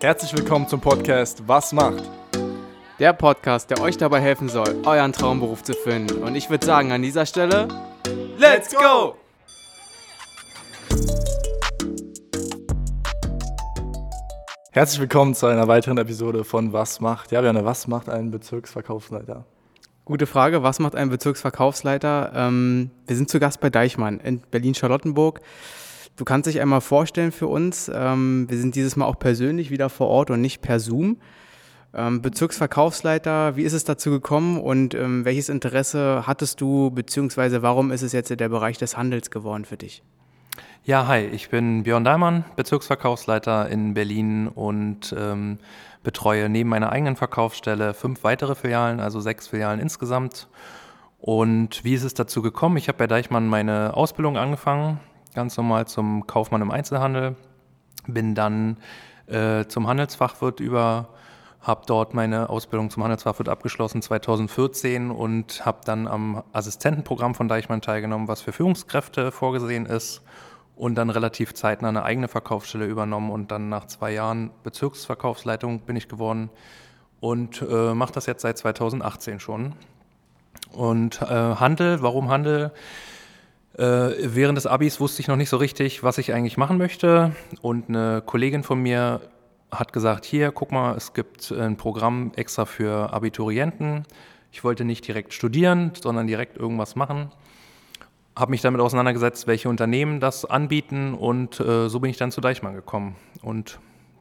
Herzlich willkommen zum Podcast Was macht? Der Podcast, der euch dabei helfen soll, euren Traumberuf zu finden. Und ich würde sagen, an dieser Stelle, Let's go! Herzlich willkommen zu einer weiteren Episode von Was macht? Ja, Björn, was macht ein Bezirksverkaufsleiter? Gute Frage. Was macht ein Bezirksverkaufsleiter? Ähm, wir sind zu Gast bei Deichmann in Berlin-Charlottenburg. Du kannst dich einmal vorstellen für uns. Ähm, wir sind dieses Mal auch persönlich wieder vor Ort und nicht per Zoom. Ähm, Bezirksverkaufsleiter, wie ist es dazu gekommen und ähm, welches Interesse hattest du, beziehungsweise warum ist es jetzt der Bereich des Handels geworden für dich? Ja, hi, ich bin Björn Daimann, Bezirksverkaufsleiter in Berlin und ähm, betreue neben meiner eigenen Verkaufsstelle fünf weitere Filialen, also sechs Filialen insgesamt. Und wie ist es dazu gekommen? Ich habe bei Deichmann meine Ausbildung angefangen, ganz normal zum Kaufmann im Einzelhandel, bin dann äh, zum Handelsfachwirt über, habe dort meine Ausbildung zum Handelsfachwirt abgeschlossen 2014 und habe dann am Assistentenprogramm von Deichmann teilgenommen, was für Führungskräfte vorgesehen ist und dann relativ zeitnah eine eigene Verkaufsstelle übernommen und dann nach zwei Jahren Bezirksverkaufsleitung bin ich geworden und äh, mache das jetzt seit 2018 schon. Und äh, Handel, warum Handel? Äh, während des Abis wusste ich noch nicht so richtig, was ich eigentlich machen möchte und eine Kollegin von mir hat gesagt, hier, guck mal, es gibt ein Programm extra für Abiturienten. Ich wollte nicht direkt studieren, sondern direkt irgendwas machen habe mich damit auseinandergesetzt, welche Unternehmen das anbieten und äh, so bin ich dann zu Deichmann gekommen und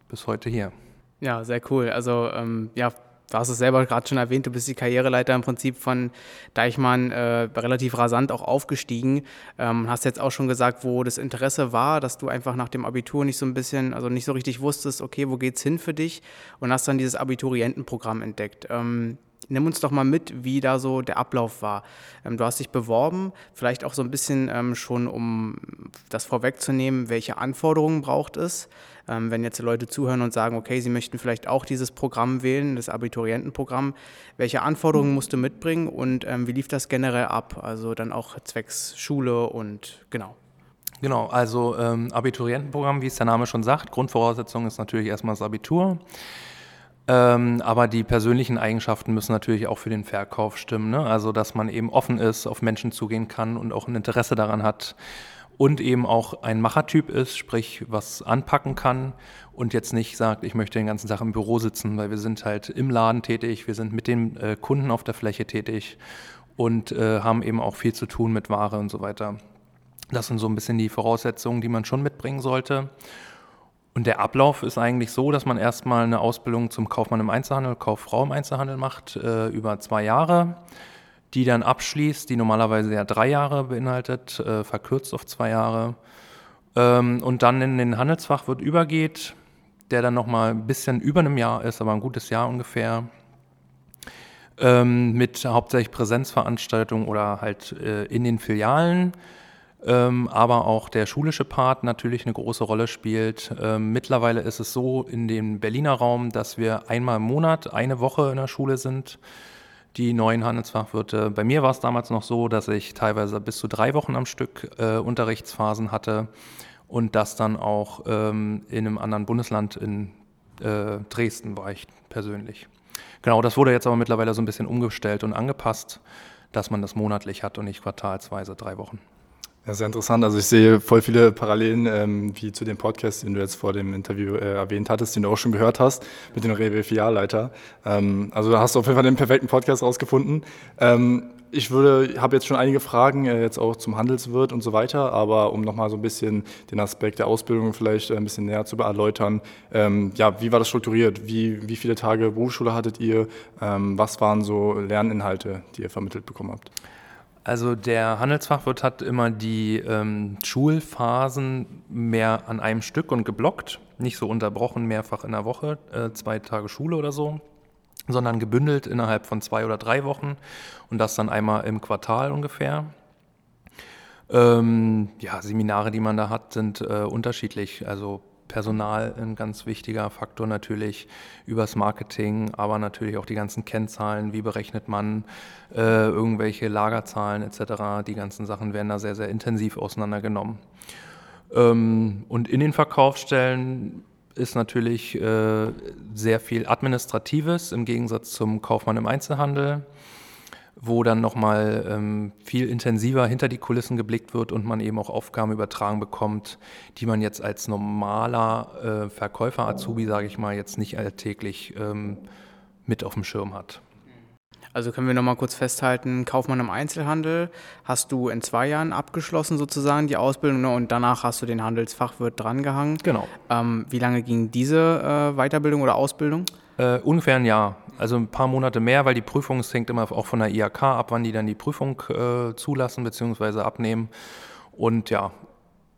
bis heute hier. Ja, sehr cool. Also ähm, ja, du hast es selber gerade schon erwähnt, du bist die Karriereleiter im Prinzip von Deichmann äh, relativ rasant auch aufgestiegen. Ähm, hast jetzt auch schon gesagt, wo das Interesse war, dass du einfach nach dem Abitur nicht so ein bisschen, also nicht so richtig wusstest, okay, wo geht's hin für dich und hast dann dieses Abiturientenprogramm entdeckt. Ähm, Nimm uns doch mal mit, wie da so der Ablauf war. Ähm, du hast dich beworben, vielleicht auch so ein bisschen ähm, schon, um das vorwegzunehmen, welche Anforderungen braucht es, ähm, wenn jetzt Leute zuhören und sagen, okay, sie möchten vielleicht auch dieses Programm wählen, das Abiturientenprogramm. Welche Anforderungen musst du mitbringen und wie lief das generell ab? Also dann auch zwecks Schule und genau. Genau, also ähm, Abiturientenprogramm, wie es der Name schon sagt, Grundvoraussetzung ist natürlich erstmal das Abitur. Ähm, aber die persönlichen Eigenschaften müssen natürlich auch für den Verkauf stimmen. Ne? Also, dass man eben offen ist, auf Menschen zugehen kann und auch ein Interesse daran hat und eben auch ein Machertyp ist, sprich was anpacken kann und jetzt nicht sagt, ich möchte den ganzen Tag im Büro sitzen, weil wir sind halt im Laden tätig, wir sind mit den äh, Kunden auf der Fläche tätig und äh, haben eben auch viel zu tun mit Ware und so weiter. Das sind so ein bisschen die Voraussetzungen, die man schon mitbringen sollte. Und der Ablauf ist eigentlich so, dass man erstmal eine Ausbildung zum Kaufmann im Einzelhandel, Kauffrau im Einzelhandel macht, äh, über zwei Jahre, die dann abschließt, die normalerweise ja drei Jahre beinhaltet, äh, verkürzt auf zwei Jahre, ähm, und dann in den Handelsfachwirt übergeht, der dann nochmal ein bisschen über einem Jahr ist, aber ein gutes Jahr ungefähr, ähm, mit hauptsächlich Präsenzveranstaltungen oder halt äh, in den Filialen ähm, aber auch der schulische Part natürlich eine große Rolle spielt. Ähm, mittlerweile ist es so in dem Berliner Raum, dass wir einmal im Monat eine Woche in der Schule sind. Die neuen Handelsfachwirte. Bei mir war es damals noch so, dass ich teilweise bis zu drei Wochen am Stück äh, Unterrichtsphasen hatte und das dann auch ähm, in einem anderen Bundesland in äh, Dresden war ich persönlich. Genau, das wurde jetzt aber mittlerweile so ein bisschen umgestellt und angepasst, dass man das monatlich hat und nicht quartalsweise drei Wochen. Ja, sehr interessant. Also ich sehe voll viele Parallelen ähm, wie zu dem Podcast, den du jetzt vor dem Interview äh, erwähnt hattest, den du auch schon gehört hast, mit dem Rewe Filialleiter. Ähm, also da hast du auf jeden Fall den perfekten Podcast rausgefunden. Ähm, ich würde, habe jetzt schon einige Fragen äh, jetzt auch zum Handelswirt und so weiter, aber um nochmal so ein bisschen den Aspekt der Ausbildung vielleicht äh, ein bisschen näher zu erläutern, ähm, ja, wie war das strukturiert? Wie, wie viele Tage Berufsschule hattet ihr? Ähm, was waren so Lerninhalte, die ihr vermittelt bekommen habt? Also der Handelsfachwirt hat immer die ähm, Schulphasen mehr an einem Stück und geblockt, nicht so unterbrochen mehrfach in der Woche, äh, zwei Tage Schule oder so, sondern gebündelt innerhalb von zwei oder drei Wochen und das dann einmal im Quartal ungefähr. Ähm, ja, Seminare, die man da hat, sind äh, unterschiedlich. Also Personal ein ganz wichtiger Faktor natürlich übers Marketing, aber natürlich auch die ganzen Kennzahlen, wie berechnet man äh, irgendwelche Lagerzahlen etc. Die ganzen Sachen werden da sehr, sehr intensiv auseinandergenommen. Ähm, und in den Verkaufsstellen ist natürlich äh, sehr viel Administratives im Gegensatz zum Kaufmann im Einzelhandel, wo dann nochmal ähm, viel intensiver hinter die Kulissen geblickt wird und man eben auch Aufgaben übertragen bekommt, die man jetzt als normaler äh, Verkäufer, Azubi, sage ich mal, jetzt nicht alltäglich ähm, mit auf dem Schirm hat. Also können wir nochmal kurz festhalten, Kaufmann im Einzelhandel hast du in zwei Jahren abgeschlossen sozusagen die Ausbildung ne? und danach hast du den Handelsfachwirt drangehangen. Genau. Ähm, wie lange ging diese äh, Weiterbildung oder Ausbildung? Äh, ungefähr ein Jahr, also ein paar Monate mehr, weil die Prüfung, es hängt immer auch von der IHK ab, wann die dann die Prüfung äh, zulassen bzw. abnehmen. Und ja,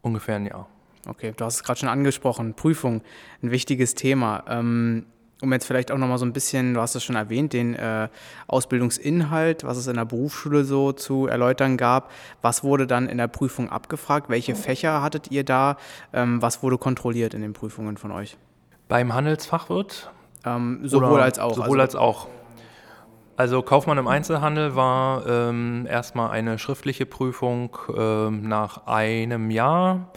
ungefähr ein Jahr. Okay, du hast es gerade schon angesprochen, Prüfung, ein wichtiges Thema. Ähm, um jetzt vielleicht auch nochmal so ein bisschen, du hast es schon erwähnt, den äh, Ausbildungsinhalt, was es in der Berufsschule so zu erläutern gab. Was wurde dann in der Prüfung abgefragt? Welche Fächer hattet ihr da? Ähm, was wurde kontrolliert in den Prüfungen von euch? Beim Handelsfachwirt? Ähm, sowohl als auch. Sowohl also, als auch. Also Kaufmann im Einzelhandel war ähm, erstmal eine schriftliche Prüfung ähm, nach einem Jahr.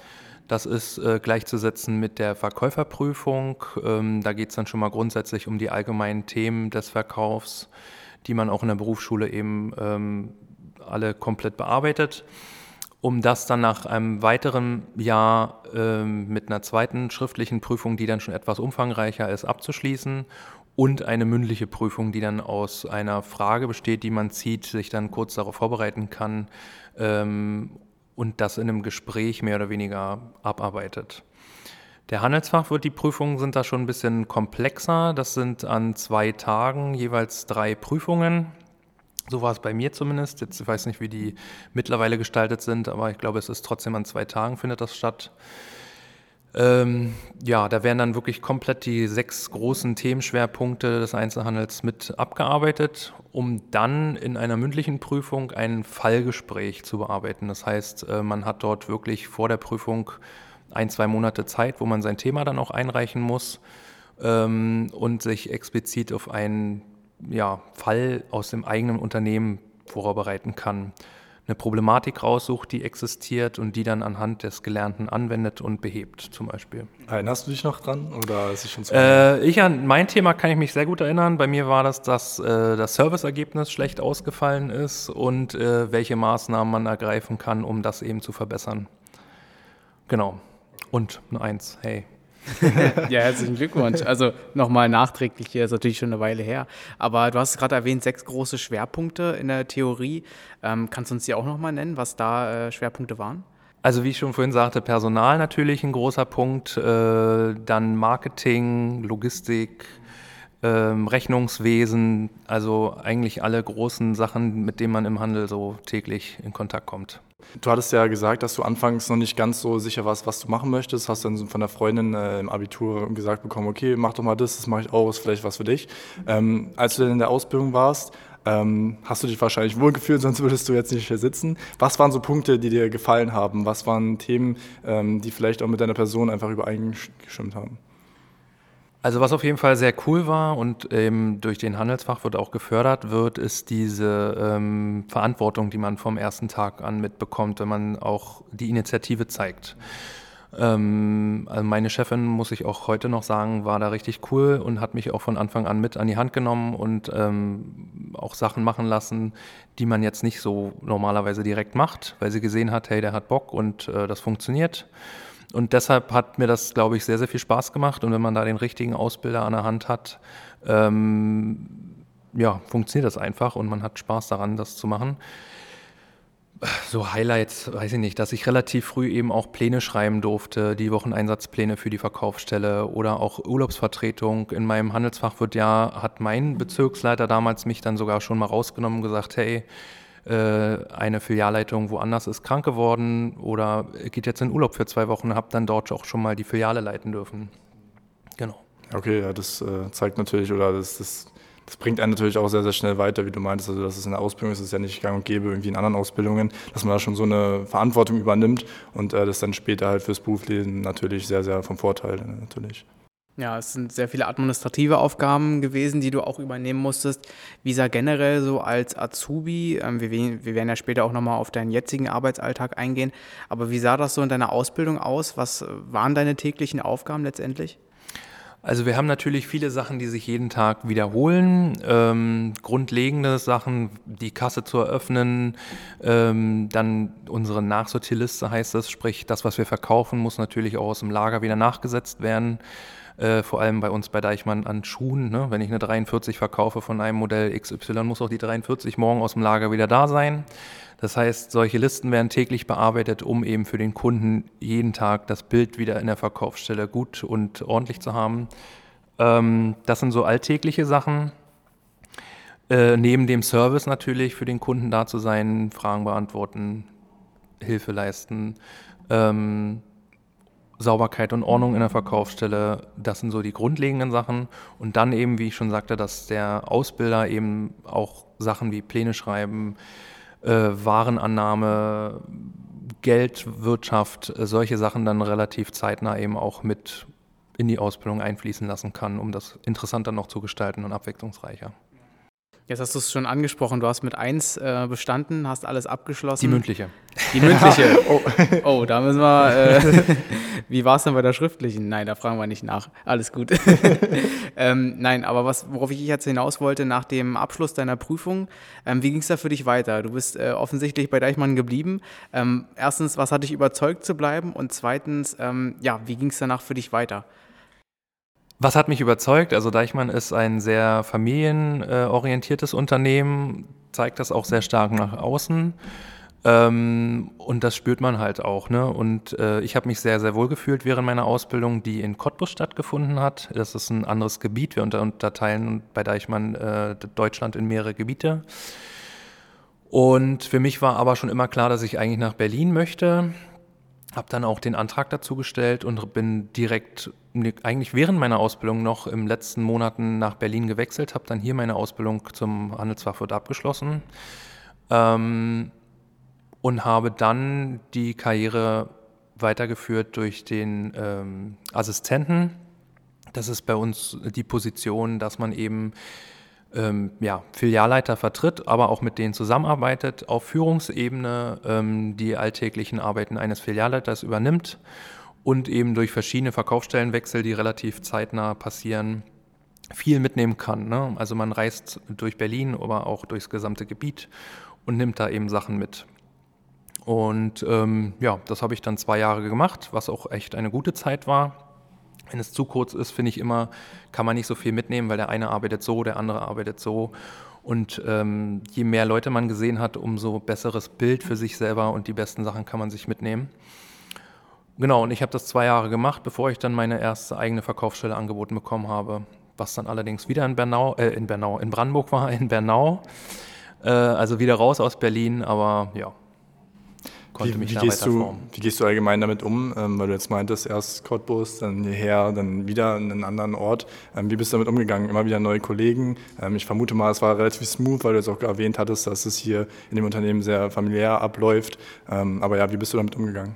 Das ist äh, gleichzusetzen mit der Verkäuferprüfung. Ähm, da geht es dann schon mal grundsätzlich um die allgemeinen Themen des Verkaufs, die man auch in der Berufsschule eben ähm, alle komplett bearbeitet. Um das dann nach einem weiteren Jahr ähm, mit einer zweiten schriftlichen Prüfung, die dann schon etwas umfangreicher ist, abzuschließen und eine mündliche Prüfung, die dann aus einer Frage besteht, die man zieht, sich dann kurz darauf vorbereiten kann ähm, und das in einem Gespräch mehr oder weniger abarbeitet. Der Handelsfachwirt, die Prüfungen sind da schon ein bisschen komplexer. Das sind an zwei Tagen jeweils drei Prüfungen. So war es bei mir zumindest. Jetzt ich weiß nicht, wie die mittlerweile gestaltet sind, aber ich glaube, es ist trotzdem an zwei Tagen findet das statt. Ähm, ja, da werden dann wirklich komplett die sechs großen Themenschwerpunkte des Einzelhandels mit abgearbeitet, um dann in einer mündlichen Prüfung ein Fallgespräch zu bearbeiten. Das heißt, äh, man hat dort wirklich vor der Prüfung ein, zwei Monate Zeit, wo man sein Thema dann auch einreichen muss ähm, und sich explizit auf einen ja, Fall aus dem eigenen Unternehmen vorbereiten kann eine Problematik raussucht, die existiert und die dann anhand des Gelernten anwendet und behebt, zum Beispiel. Erinnerst du dich noch dran oder ist es schon zu äh, Ich an mein Thema kann ich mich sehr gut erinnern. Bei mir war das, dass äh, das Serviceergebnis schlecht ausgefallen ist und äh, welche Maßnahmen man ergreifen kann, um das eben zu verbessern. Genau. Und eine Eins, hey. ja, herzlichen Glückwunsch. Also nochmal nachträglich, hier ist natürlich schon eine Weile her. Aber du hast gerade erwähnt, sechs große Schwerpunkte in der Theorie. Ähm, kannst du uns die auch nochmal nennen, was da äh, Schwerpunkte waren? Also wie ich schon vorhin sagte, Personal natürlich ein großer Punkt, äh, dann Marketing, Logistik, ähm, Rechnungswesen, also eigentlich alle großen Sachen, mit denen man im Handel so täglich in Kontakt kommt. Du hattest ja gesagt, dass du anfangs noch nicht ganz so sicher warst, was du machen möchtest. Hast dann von der Freundin äh, im Abitur gesagt bekommen, okay, mach doch mal das, das mache ich auch, ist vielleicht was für dich. Ähm, als du dann in der Ausbildung warst, ähm, hast du dich wahrscheinlich wohlgefühlt, sonst würdest du jetzt nicht hier sitzen. Was waren so Punkte, die dir gefallen haben? Was waren Themen, ähm, die vielleicht auch mit deiner Person einfach übereingestimmt haben? Also was auf jeden Fall sehr cool war und ähm, durch den Handelsfachwirt auch gefördert wird, ist diese ähm, Verantwortung, die man vom ersten Tag an mitbekommt, wenn man auch die Initiative zeigt. Ähm, also meine Chefin, muss ich auch heute noch sagen, war da richtig cool und hat mich auch von Anfang an mit an die Hand genommen und ähm, auch Sachen machen lassen, die man jetzt nicht so normalerweise direkt macht, weil sie gesehen hat, hey, der hat Bock und äh, das funktioniert. Und deshalb hat mir das, glaube ich, sehr, sehr viel Spaß gemacht. Und wenn man da den richtigen Ausbilder an der Hand hat, ähm, ja, funktioniert das einfach und man hat Spaß daran, das zu machen. So Highlights, weiß ich nicht, dass ich relativ früh eben auch Pläne schreiben durfte, die Wocheneinsatzpläne für die Verkaufsstelle oder auch Urlaubsvertretung. In meinem Handelsfachwirt-Jahr hat mein Bezirksleiter damals mich dann sogar schon mal rausgenommen und gesagt, hey, eine Filialleitung woanders ist krank geworden oder geht jetzt in Urlaub für zwei Wochen, habe dann dort auch schon mal die Filiale leiten dürfen. Genau. Okay, ja, das äh, zeigt natürlich oder das, das, das, bringt einen natürlich auch sehr, sehr schnell weiter, wie du meintest. Also, dass es in der Ausbildung ist, ist ja nicht gang und gäbe, irgendwie in anderen Ausbildungen, dass man da schon so eine Verantwortung übernimmt und äh, das dann später halt fürs Berufsleben natürlich sehr, sehr vom Vorteil natürlich. Ja, es sind sehr viele administrative Aufgaben gewesen, die du auch übernehmen musstest. Wie sah generell so als Azubi, ähm, wir, wir, werden ja später auch nochmal auf deinen jetzigen Arbeitsalltag eingehen, aber wie sah das so in deiner Ausbildung aus? Was waren deine täglichen Aufgaben letztendlich? Also wir haben natürlich viele Sachen, die sich jeden Tag wiederholen. Ähm, grundlegende Sachen, die Kasse zu eröffnen, ähm, dann unsere Nachsortierliste heißt das, sprich das, was wir verkaufen, muss natürlich auch aus dem Lager wieder nachgesetzt werden. Äh, vor allem bei uns bei Deichmann an Schuhen. Ne? Wenn ich eine 43 verkaufe von einem Modell XY, muss auch die 43 morgen aus dem Lager wieder da sein. Das heißt, solche Listen werden täglich bearbeitet, um eben für den Kunden jeden Tag das Bild wieder in der Verkaufsstelle gut und ordentlich zu haben. Ähm, das sind so alltägliche Sachen. Äh, neben dem Service natürlich für den Kunden da zu sein, Fragen beantworten, Hilfe leisten, ähm, Sauberkeit und Ordnung in der Verkaufsstelle, das sind so die grundlegenden Sachen. Und dann eben, wie ich schon sagte, dass der Ausbilder eben auch Sachen wie Pläne schreiben, äh, Warenannahme, Geldwirtschaft, äh, solche Sachen dann relativ zeitnah eben auch mit in die Ausbildung einfließen lassen kann, um das interessanter noch zu gestalten und abwechslungsreicher. Jetzt hast du es schon angesprochen, du hast mit 1 äh, bestanden, hast alles abgeschlossen. Die mündliche. Die mündliche. oh. oh, da müssen wir. Äh, wie war es denn bei der schriftlichen? Nein, da fragen wir nicht nach. Alles gut. ähm, nein, aber was, worauf ich jetzt hinaus wollte, nach dem Abschluss deiner Prüfung, ähm, wie ging es da für dich weiter? Du bist äh, offensichtlich bei Deichmann geblieben. Ähm, erstens, was hat dich überzeugt zu bleiben? Und zweitens, ähm, ja, wie ging es danach für dich weiter? Was hat mich überzeugt? Also Deichmann ist ein sehr familienorientiertes Unternehmen, zeigt das auch sehr stark nach außen. Ähm, und das spürt man halt auch. Ne? Und äh, ich habe mich sehr, sehr wohl gefühlt während meiner Ausbildung, die in Cottbus stattgefunden hat. Das ist ein anderes Gebiet. Wir unter unterteilen bei Deichmann äh, Deutschland in mehrere Gebiete. Und für mich war aber schon immer klar, dass ich eigentlich nach Berlin möchte. Habe dann auch den Antrag dazu gestellt und bin direkt, eigentlich während meiner Ausbildung noch im letzten Monaten nach Berlin gewechselt, habe dann hier meine Ausbildung zum Handelsfachwirt abgeschlossen ähm, und habe dann die Karriere weitergeführt durch den ähm, Assistenten. Das ist bei uns die Position, dass man eben ähm, ja, Filialleiter vertritt, aber auch mit denen zusammenarbeitet, auf Führungsebene ähm, die alltäglichen Arbeiten eines Filialleiters übernimmt und eben durch verschiedene Verkaufsstellenwechsel, die relativ zeitnah passieren, viel mitnehmen kann. Ne? Also man reist durch Berlin, aber auch durchs gesamte Gebiet und nimmt da eben Sachen mit. Und ähm, ja, das habe ich dann zwei Jahre gemacht, was auch echt eine gute Zeit war. Wenn es zu kurz ist, finde ich immer, kann man nicht so viel mitnehmen, weil der eine arbeitet so, der andere arbeitet so. Und ähm, je mehr Leute man gesehen hat, umso besseres Bild für sich selber und die besten Sachen kann man sich mitnehmen. Genau, und ich habe das zwei Jahre gemacht, bevor ich dann meine erste eigene Verkaufsstelle angeboten bekommen habe, was dann allerdings wieder in Bernau, äh, in Bernau, in Brandenburg war, in Bernau. Äh, also wieder raus aus Berlin, aber ja, konnte wie, mich wie da gehst du, Wie gehst du allgemein damit um? Ähm, weil du jetzt meintest, erst Cottbus, dann hierher, dann wieder in einen anderen Ort. Ähm, wie bist du damit umgegangen? Immer wieder neue Kollegen? Ähm, ich vermute mal, es war relativ smooth, weil du jetzt auch erwähnt hattest, dass es hier in dem Unternehmen sehr familiär abläuft. Ähm, aber ja, wie bist du damit umgegangen?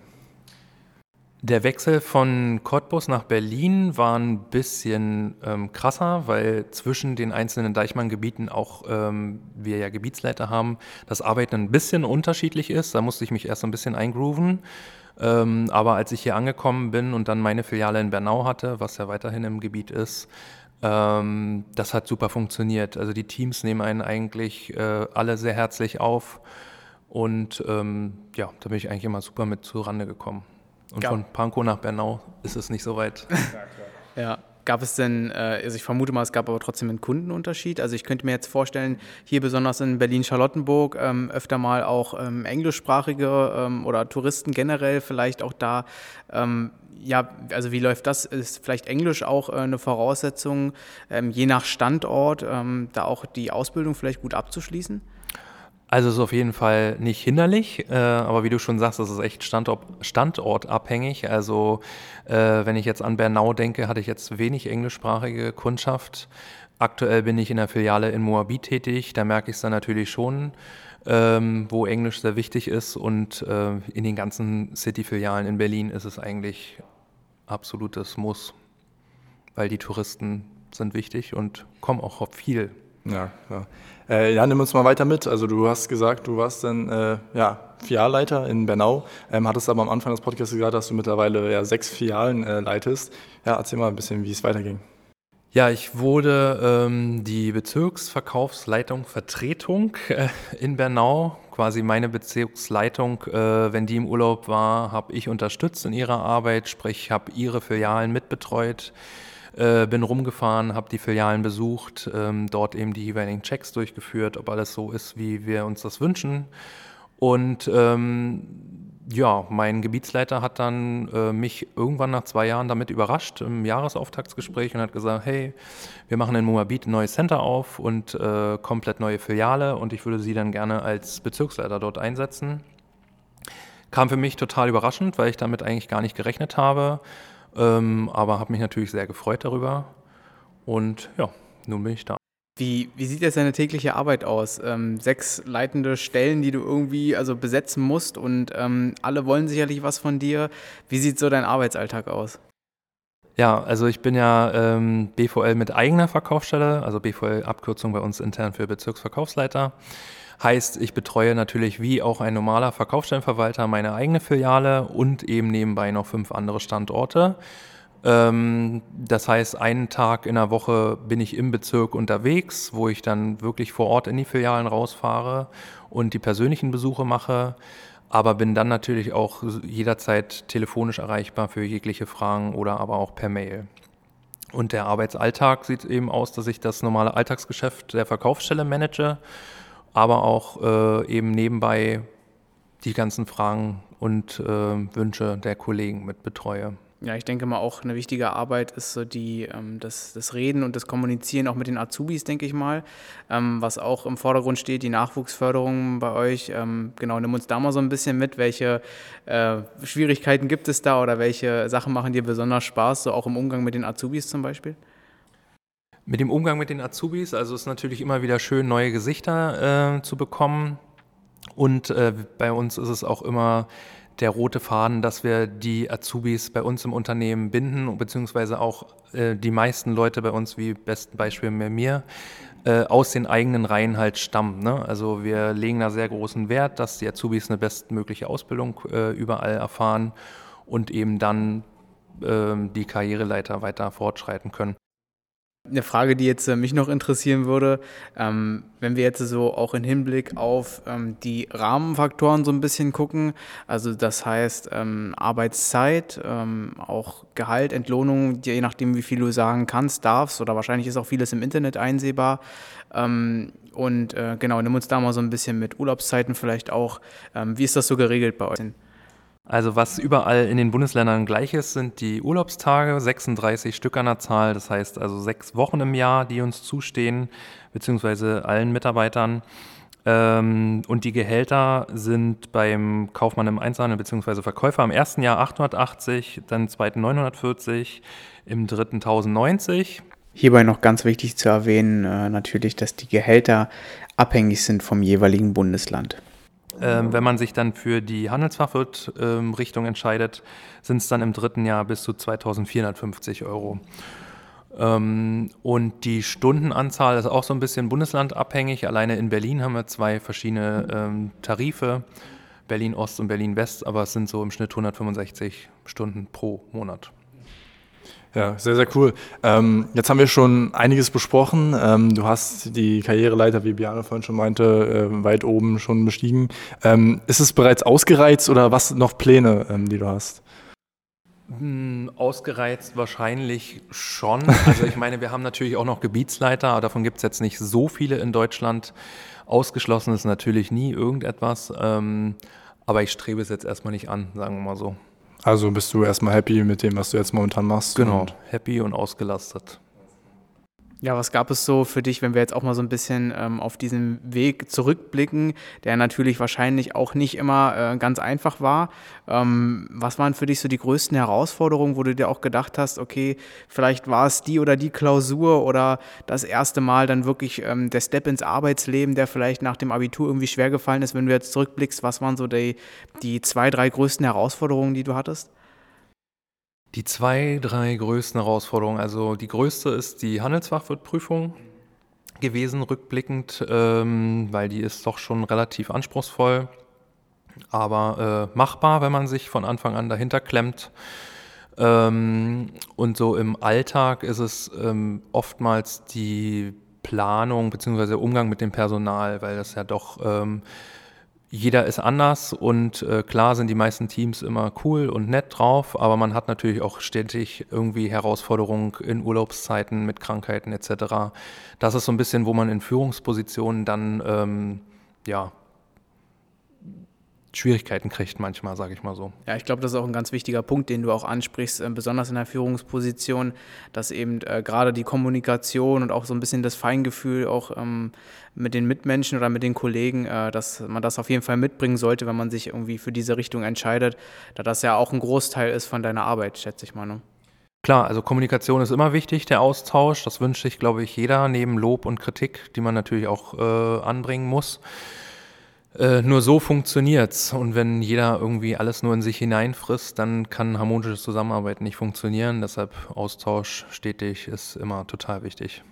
Der Wechsel von Cottbus nach Berlin war ein bisschen ähm, krasser, weil zwischen den einzelnen Deichmann-Gebieten auch ähm, wir ja Gebietsleiter haben, das Arbeiten ein bisschen unterschiedlich ist. Da musste ich mich erst ein bisschen eingrooven. Ähm, aber als ich hier angekommen bin und dann meine Filiale in Bernau hatte, was ja weiterhin im Gebiet ist, ähm, das hat super funktioniert. Also die Teams nehmen einen eigentlich äh, alle sehr herzlich auf. Und ähm, ja, da bin ich eigentlich immer super mit zurande gekommen. Und Gab von Pankow nach Bernau ist es nicht so weit. ja. Gab es denn, äh, also ich vermute mal, es gab aber trotzdem einen Kundenunterschied. Also ich könnte mir jetzt vorstellen, hier besonders in Berlin-Charlottenburg ähm, öfter mal auch ähm, englischsprachige ähm, oder Touristen generell vielleicht auch da. Ähm, ja, also wie läuft das? Ist vielleicht Englisch auch äh, eine Voraussetzung, ähm, je nach Standort, ähm, da auch die Ausbildung vielleicht gut abzuschließen? Also es ist auf jeden Fall nicht hinderlich, äh, aber wie du schon sagst, das ist echt Standort, standortabhängig. Also äh, wenn ich jetzt an Bernau denke, hatte ich jetzt wenig englischsprachige Kundschaft. Aktuell bin ich in der Filiale in Moabit tätig, da merke ich es dann natürlich schon, ähm, wo Englisch sehr wichtig ist und äh, in den ganzen City-Filialen in Berlin ist es eigentlich absolutes Muss, weil die Touristen sind wichtig und kommen auch viel ja, klar. Äh, ja, nimm uns mal weiter mit. Also du hast gesagt, du warst dann äh, ja, Filialleiter in Bernau, ähm, hattest aber am Anfang des Podcasts gesagt, dass du mittlerweile ja, sechs Filialen äh, leitest. Ja, erzähl mal ein bisschen, wie es weiterging. Ja, ich wurde ähm, die Bezirksverkaufsleitung Vertretung äh, in Bernau, quasi meine Bezirksleitung, äh, wenn die im Urlaub war, habe ich unterstützt in ihrer Arbeit, sprich habe ihre Filialen mitbetreut, äh, bin rumgefahren, habe die Filialen besucht, ähm, dort eben die jeweiligen Checks durchgeführt, ob alles so ist, wie wir uns das wünschen. Und ähm, ja, mein Gebietsleiter hat dann äh, mich irgendwann nach zwei Jahren damit überrascht im Jahresauftaktsgespräch und hat gesagt, hey, wir machen in Moabit ein neues Center auf und äh, komplett neue Filiale und ich würde Sie dann gerne als Bezirksleiter dort einsetzen. Kam für mich total überraschend, weil ich damit eigentlich gar nicht gerechnet habe, ähm, aber habe mich natürlich sehr gefreut darüber und ja, nun bin ich da. Wie, wie sieht jetzt deine tägliche Arbeit aus? Ähm, sechs leitende Stellen, die du irgendwie also besetzen musst und ähm, alle wollen sicherlich was von dir. Wie sieht so dein Arbeitsalltag aus? Ja, also ich bin ja ähm, BVL mit eigener Verkaufsstelle, also BVL-Abkürzung bei uns intern für Bezirksverkaufsleiter. Heißt, ich betreue natürlich wie auch ein normaler Verkaufsstellenverwalter meine eigene Filiale und eben nebenbei noch fünf andere Standorte. Ähm, das heißt, einen Tag in der Woche bin ich im Bezirk unterwegs, wo ich dann wirklich vor Ort in die Filialen rausfahre und die persönlichen Besuche mache, aber bin dann natürlich auch jederzeit telefonisch erreichbar für jegliche Fragen oder aber auch per Mail. Und der Arbeitsalltag sieht eben aus, dass ich das normale Alltagsgeschäft der Verkaufsstelle manage, aber auch äh, eben nebenbei die ganzen Fragen und äh, Wünsche der Kollegen mit betreue ja, ich denke mal auch eine wichtige Arbeit ist so die, ähm, das, das Reden und das Kommunizieren auch mit den Azubis, denke ich mal, ähm, was auch im Vordergrund steht, die Nachwuchsförderung bei euch. Ähm, genau, nimm uns da mal so ein bisschen mit, welche äh, Schwierigkeiten gibt es da oder welche Sachen machen dir besonders Spaß, so auch im Umgang mit den Azubis zum Beispiel? Mit dem Umgang mit den Azubis, also ist natürlich immer wieder schön, neue Gesichter äh, zu bekommen. Und äh, bei uns ist es auch immer der rote Faden, dass wir die Azubis bei uns im Unternehmen binden, beziehungsweise auch äh, die meisten Leute bei uns, wie besten Beispiel bei mir, äh, aus den eigenen Reihen halt stammen. Ne? Also wir legen da sehr großen Wert, dass die Azubis eine bestmögliche Ausbildung äh, überall erfahren und eben dann ähm, die Karriereleiter weiter fortschreiten können. Eine Frage, die jetzt äh, mich noch interessieren würde, ähm, wenn wir jetzt so auch im Hinblick auf ähm, die Rahmenfaktoren so ein bisschen gucken, also das heißt ähm, Arbeitszeit, auch Gehalt, Entlohnung, je nachdem, wie viel du sagen kannst, darfst, oder wahrscheinlich ist auch vieles im Internet einsehbar. Und äh, genau, nimm uns da mal so ein bisschen mit Urlaubszeiten vielleicht auch. Wie ist das so geregelt bei euch? Also was überall in den Bundesländern gleich ist, sind die Urlaubstage, 36 Stück an der Zahl, das heißt also sechs Wochen im Jahr, die uns zustehen, beziehungsweise allen Mitarbeitern. Ähm, und die Gehälter sind beim Kaufmann im Einzelhandel beziehungsweise Verkäufer im ersten Jahr 880, dann im zweiten 940, im dritten 1090. Hierbei noch ganz wichtig zu erwähnen, äh, natürlich, dass die Gehälter abhängig sind vom jeweiligen Bundesland. Ähm, wenn man sich dann für die Handelsfachwirt-Richtung ähm, entscheidet, sind es dann im dritten Jahr bis zu 2450 Euro. Ähm, und die Stundenanzahl ist auch so ein bisschen bundeslandabhängig. Alleine in Berlin haben wir zwei verschiedene ähm, Tarife, Berlin Ost und Berlin West, aber es sind so im Schnitt 165 Stunden pro Monat. Ja, sehr, sehr cool. Ähm, jetzt haben wir schon einiges besprochen. Ähm, du hast die Karriereleiter, wie Biane vorhin schon meinte, äh, weit oben schon bestiegen. Ähm, ist es bereits ausgereizt oder was noch Pläne, ähm, die du hast? Hm, ausgereizt wahrscheinlich schon. Also ich meine, wir haben natürlich auch noch Gebietsleiter, aber davon gibt es jetzt nicht so viele in Deutschland. Ausgeschlossen ist natürlich nie irgendetwas, ähm, aber ich strebe es jetzt erstmal nicht an, sagen wir mal so. Also bist du erstmal happy mit dem, was du jetzt momentan machst? Genau, happy und ausgelastet. Ja, was gab es so für dich, wenn wir jetzt auch mal so ein bisschen ähm, auf diesen Weg zurückblicken, der natürlich wahrscheinlich auch nicht immer äh, ganz einfach war? Ähm, was waren für dich so die größten Herausforderungen, wo du dir auch gedacht hast, okay, vielleicht war es die oder die Klausur oder das erste Mal dann wirklich ähm, der Step ins Arbeitsleben, der vielleicht nach dem Abitur irgendwie schwer gefallen ist, wenn du jetzt zurückblickst, was waren so die, die zwei, drei größten Herausforderungen, die du hattest? Die zwei, drei größten Herausforderungen. Also die größte ist die Handelsfachwirtprüfung gewesen, rückblickend, ähm, weil die ist doch schon relativ anspruchsvoll, aber äh, machbar, wenn man sich von Anfang an dahinter klemmt. Ähm, und so im Alltag ist es ähm, oftmals die Planung bzw. Umgang mit dem Personal, weil das ja doch ähm, jeder ist anders und äh, klar sind die meisten Teams immer cool und nett drauf, aber man hat natürlich auch ständig irgendwie Herausforderungen in Urlaubszeiten mit Krankheiten etc. Das ist so ein bisschen, wo man in Führungspositionen dann ähm, ja Schwierigkeiten kriegt manchmal, sage ich mal so. Ja, ich glaube, das ist auch ein ganz wichtiger Punkt, den du auch ansprichst, äh, besonders in der Führungsposition, dass eben äh, gerade die Kommunikation und auch so ein bisschen das Feingefühl auch ähm, mit den Mitmenschen oder mit den Kollegen, äh, dass man das auf jeden Fall mitbringen sollte, wenn man sich irgendwie für diese Richtung entscheidet, da das ja auch ein Großteil ist von deiner Arbeit, schätze ich mal. Ne? Klar, also Kommunikation ist immer wichtig, der Austausch, das wünscht sich, glaube ich, jeder, neben Lob und Kritik, die man natürlich auch äh, anbringen muss. Äh, nur so funktioniert's. Und wenn jeder irgendwie alles nur in sich hineinfrisst, dann kann harmonisches Zusammenarbeiten nicht funktionieren. Deshalb Austausch stetig ist immer total wichtig.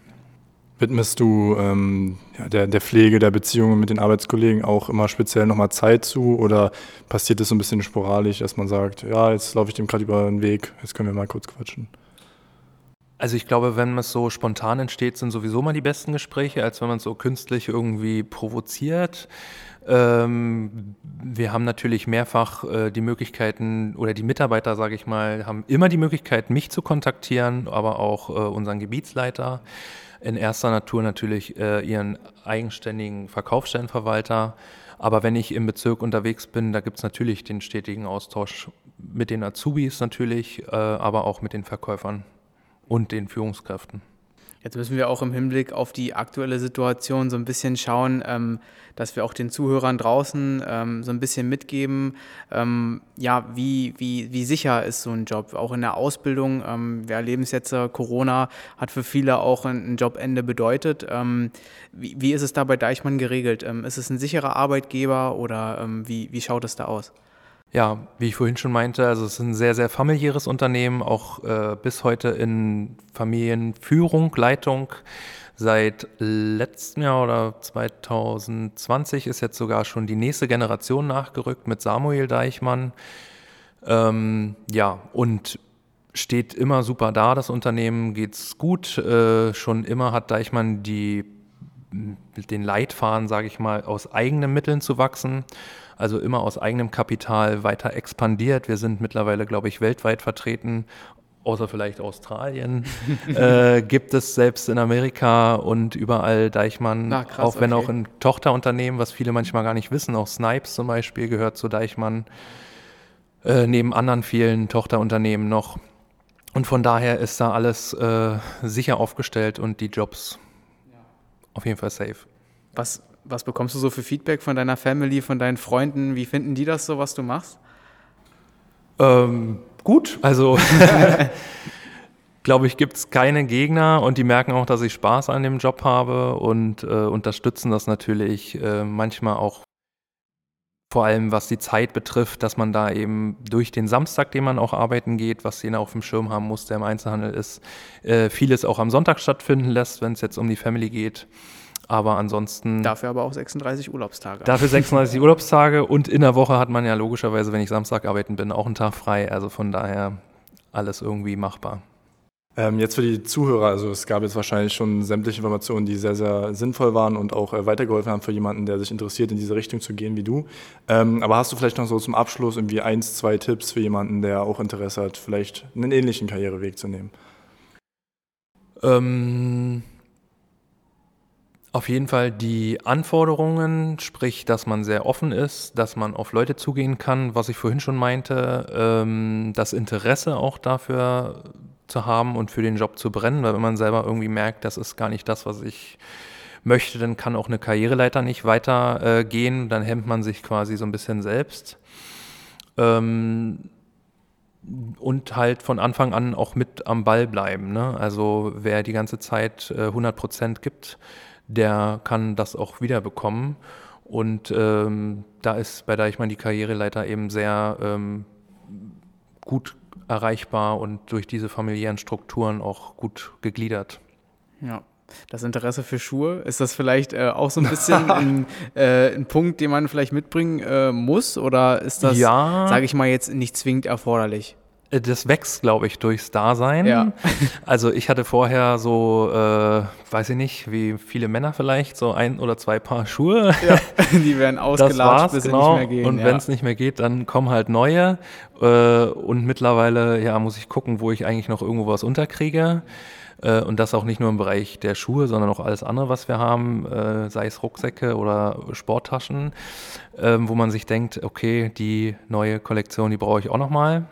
Widmest du ähm, ja, der, der Pflege der Beziehungen mit den Arbeitskollegen auch immer speziell nochmal Zeit zu oder passiert es so ein bisschen sporadisch, dass man sagt, ja, jetzt laufe ich dem gerade über den Weg, jetzt können wir mal kurz quatschen? Also ich glaube, wenn es so spontan entsteht, sind sowieso mal die besten Gespräche, als wenn man es so künstlich irgendwie provoziert. Ähm, wir haben natürlich mehrfach äh, die Möglichkeiten oder die Mitarbeiter, sage ich mal, haben immer die Möglichkeit, mich zu kontaktieren, aber auch äh, unseren Gebietsleiter. In erster Natur natürlich äh, ihren eigenständigen Verkaufsstellenverwalter. Aber wenn ich im Bezirk unterwegs bin, da gibt es natürlich den stetigen Austausch mit den Azubis natürlich, äh, aber auch mit den Verkäufern und den Führungskräften. Jetzt müssen wir auch im Hinblick auf die aktuelle Situation so ein bisschen schauen, ähm, dass wir auch den Zuhörern draußen ähm, so ein bisschen mitgeben, ähm, ja, wie, wie, wie sicher ist so ein Job, auch in der Ausbildung. Wir erleben es jetzt, äh, Corona hat für viele auch ein, Jobende bedeutet. Wie, wie ist es da bei Deichmann geregelt? Ist es ein sicherer Arbeitgeber oder wie, wie schaut es da aus? Ja, wie ich vorhin schon meinte, also es ist ein sehr, sehr familiäres Unternehmen, auch äh, bis heute in Familienführung, Leitung. Seit letztem Jahr oder 2020 ist jetzt sogar schon die nächste Generation nachgerückt mit Samuel Deichmann. Ähm, ja, und steht immer super da, das Unternehmen geht's gut. Äh, schon immer hat Deichmann die, den Leitfaden, sage ich mal, aus eigenen Mitteln zu wachsen also immer aus eigenem Kapital weiter expandiert. Wir sind mittlerweile, glaube ich, weltweit vertreten, außer vielleicht Australien, äh, gibt es selbst in Amerika und überall Deichmann, Na, krass, auch wenn okay. auch ein Tochterunternehmen, was viele manchmal gar nicht wissen, auch Snipes zum Beispiel gehört zu Deichmann, äh, neben anderen vielen Tochterunternehmen noch. Und von daher ist da alles äh, sicher aufgestellt und die Jobs ja. auf jeden Fall safe. Was was bekommst du so für Feedback von deiner Family, von deinen Freunden? Wie finden die das so, was du machst? Ähm, gut, also glaube ich, gibt es keine Gegner und die merken auch, dass ich Spaß an dem Job habe und äh, unterstützen das natürlich äh, manchmal auch vor allem was die Zeit betrifft, dass man da eben durch den Samstag, den man auch arbeiten geht, was jeder auf dem Schirm haben muss, der im Einzelhandel ist, äh, vieles auch am Sonntag stattfinden lässt, wenn es jetzt um die Family geht. Aber ansonsten. Dafür aber auch 36 Urlaubstage. Dafür 36 Urlaubstage und in der Woche hat man ja logischerweise, wenn ich Samstag arbeiten bin, auch einen Tag frei. Also von daher alles irgendwie machbar. Ähm, jetzt für die Zuhörer, also es gab jetzt wahrscheinlich schon sämtliche Informationen, die sehr, sehr sinnvoll waren und auch äh, weitergeholfen haben für jemanden, der sich interessiert, in diese Richtung zu gehen wie du. Ähm, aber hast du vielleicht noch so zum Abschluss irgendwie eins, zwei Tipps für jemanden, der auch Interesse hat, vielleicht einen ähnlichen Karriereweg zu nehmen? Ähm, auf jeden Fall die Anforderungen, sprich, dass man sehr offen ist, dass man auf Leute zugehen kann, was ich vorhin schon meinte, ähm, das Interesse auch dafür zu haben und für den Job zu brennen, weil wenn man selber irgendwie merkt, das ist gar nicht das, was ich möchte, dann kann auch eine Karriereleiter nicht weitergehen, äh, dann hemmt man sich quasi so ein bisschen selbst. Ähm, und halt von Anfang an auch mit am Ball bleiben. Ne? Also wer die ganze Zeit äh, 100 Prozent gibt, der kann das auch wiederbekommen. Und ähm, da ist bei Deichmann die Karriereleiter eben sehr ähm, gut erreichbar und durch diese familiären Strukturen auch gut gegliedert. Ja. Das Interesse für Schuhe, ist das vielleicht äh, auch so ein bisschen ein, äh, ein, Punkt, den man vielleicht mitbringen äh, muss? Oder ist das, ja. sage ich mal, jetzt nicht zwingend erforderlich? Äh, das wächst, glaube ich, durchs Dasein. Ja. Also ich hatte vorher so, äh, weiß ich nicht, wie viele Männer vielleicht, so ein oder zwei Paar Schuhe. Ja, die werden ausgelatscht, bis genau. sie nicht mehr gehen. Und ja. wenn es nicht mehr geht, dann kommen halt neue. Äh, und mittlerweile, ja, muss ich gucken, wo ich eigentlich noch irgendwo was unterkriege. Äh, und das auch nicht nur im Bereich der Schuhe, sondern auch alles andere, was wir haben, äh, sei es Rucksäcke oder Sporttaschen, ähm, wo man sich denkt, okay, die neue Kollektion, die brauche ich auch nochmal.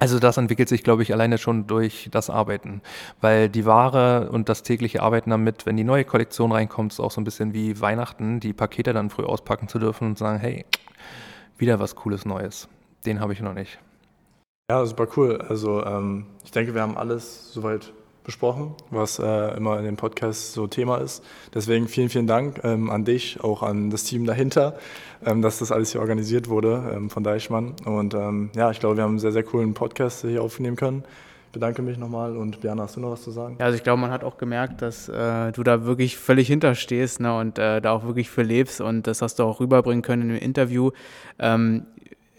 Also das entwickelt sich, glaube ich, alleine schon durch das Arbeiten, weil die Ware und das tägliche Arbeiten damit, wenn die neue Kollektion reinkommt, ist auch so ein bisschen wie Weihnachten, die Pakete dann früh auspacken zu dürfen und sagen, hey, wieder was Cooles Neues. Den habe ich noch nicht. Ja, super cool. Also ähm, ich denke, wir haben alles soweit besprochen, was äh, immer in dem Podcast so Thema ist. Deswegen vielen, vielen Dank ähm, an dich, auch an das Team dahinter, ähm, dass das alles hier organisiert wurde ähm, von Deichmann. Und ähm, ja, ich glaube, wir haben einen sehr, sehr coolen Podcast hier aufnehmen können. Ich bedanke mich nochmal und Björn, hast du noch was zu sagen? Ja, also ich glaube, man hat auch gemerkt, dass äh, du da wirklich völlig hinterstehst ne, und äh, da auch wirklich für lebst und das hast du auch rüberbringen können im Interview. Ähm,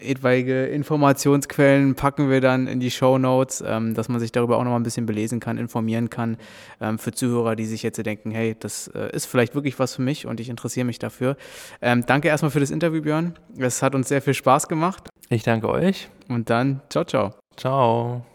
etwaige Informationsquellen packen wir dann in die Show Notes, ähm, dass man sich darüber auch noch mal ein bisschen belesen kann, informieren kann. Ähm, für Zuhörer, die sich jetzt denken, hey, das äh, ist vielleicht wirklich was für mich und ich interessiere mich dafür. Ähm, danke erstmal für das Interview, Björn. Es hat uns sehr viel Spaß gemacht. Ich danke euch. Und dann, ciao, ciao. Ciao.